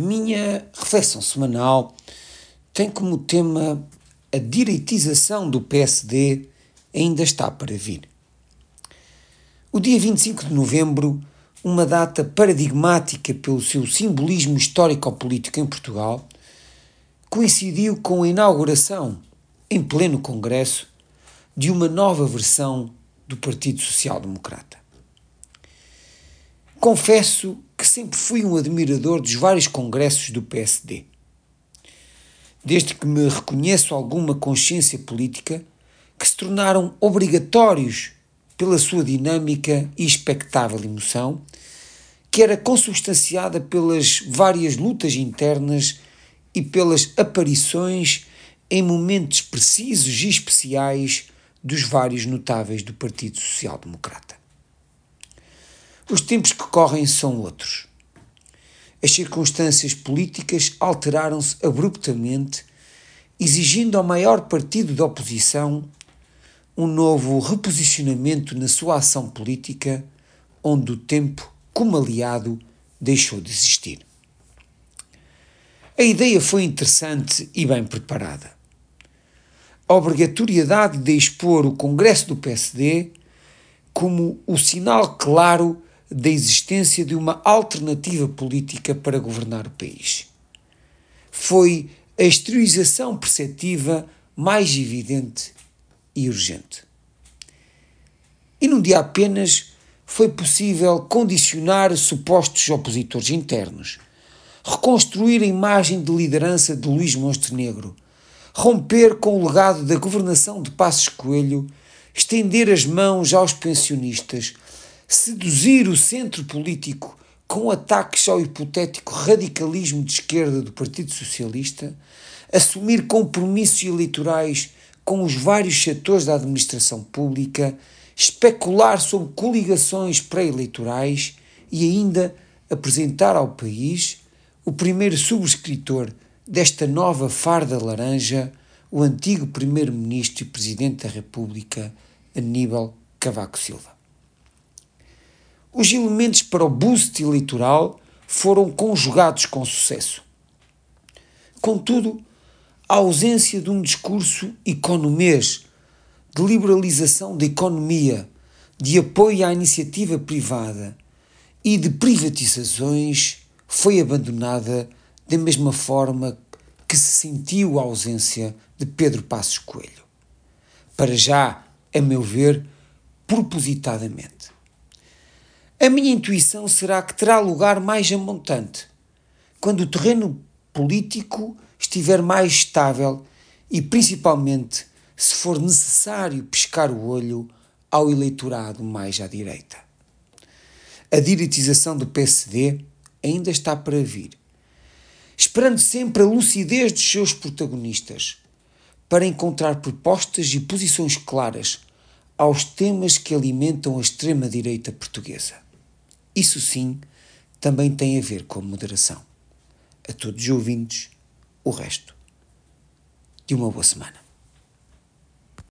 Minha reflexão semanal tem como tema a direitização do PSD ainda está para vir. O dia 25 de novembro, uma data paradigmática pelo seu simbolismo histórico-político em Portugal, coincidiu com a inauguração, em pleno Congresso, de uma nova versão do Partido Social Democrata. Confesso sempre fui um admirador dos vários congressos do PSD. Desde que me reconheço alguma consciência política, que se tornaram obrigatórios pela sua dinâmica e expectável emoção, que era consubstanciada pelas várias lutas internas e pelas aparições em momentos precisos e especiais dos vários notáveis do Partido Social Democrata. Os tempos que correm são outros. As circunstâncias políticas alteraram-se abruptamente, exigindo ao maior partido da oposição um novo reposicionamento na sua ação política, onde o tempo, como aliado, deixou de existir. A ideia foi interessante e bem preparada a obrigatoriedade de expor o Congresso do PSD como o sinal claro da existência de uma alternativa política para governar o país. Foi a exteriorização perceptiva mais evidente e urgente. E num dia apenas foi possível condicionar supostos opositores internos, reconstruir a imagem de liderança de Luís Montenegro romper com o legado da governação de Passos Coelho, estender as mãos aos pensionistas, seduzir o centro político com ataques ao hipotético radicalismo de esquerda do Partido Socialista, assumir compromissos eleitorais com os vários setores da administração pública, especular sobre coligações pré-eleitorais e ainda apresentar ao país o primeiro subscritor desta nova farda laranja o antigo Primeiro-Ministro e Presidente da República, Aníbal Cavaco Silva. Os elementos para o boost eleitoral foram conjugados com sucesso. Contudo, a ausência de um discurso economês, de liberalização da economia, de apoio à iniciativa privada e de privatizações foi abandonada da mesma forma que se sentiu a ausência de Pedro Passos Coelho. Para já, a meu ver, propositadamente. A minha intuição será que terá lugar mais a montante, quando o terreno político estiver mais estável e, principalmente, se for necessário pescar o olho ao eleitorado mais à direita. A diretização do PSD ainda está para vir esperando sempre a lucidez dos seus protagonistas, para encontrar propostas e posições claras aos temas que alimentam a extrema-direita portuguesa. Isso sim também tem a ver com moderação. A todos os ouvintes, o resto de uma boa semana.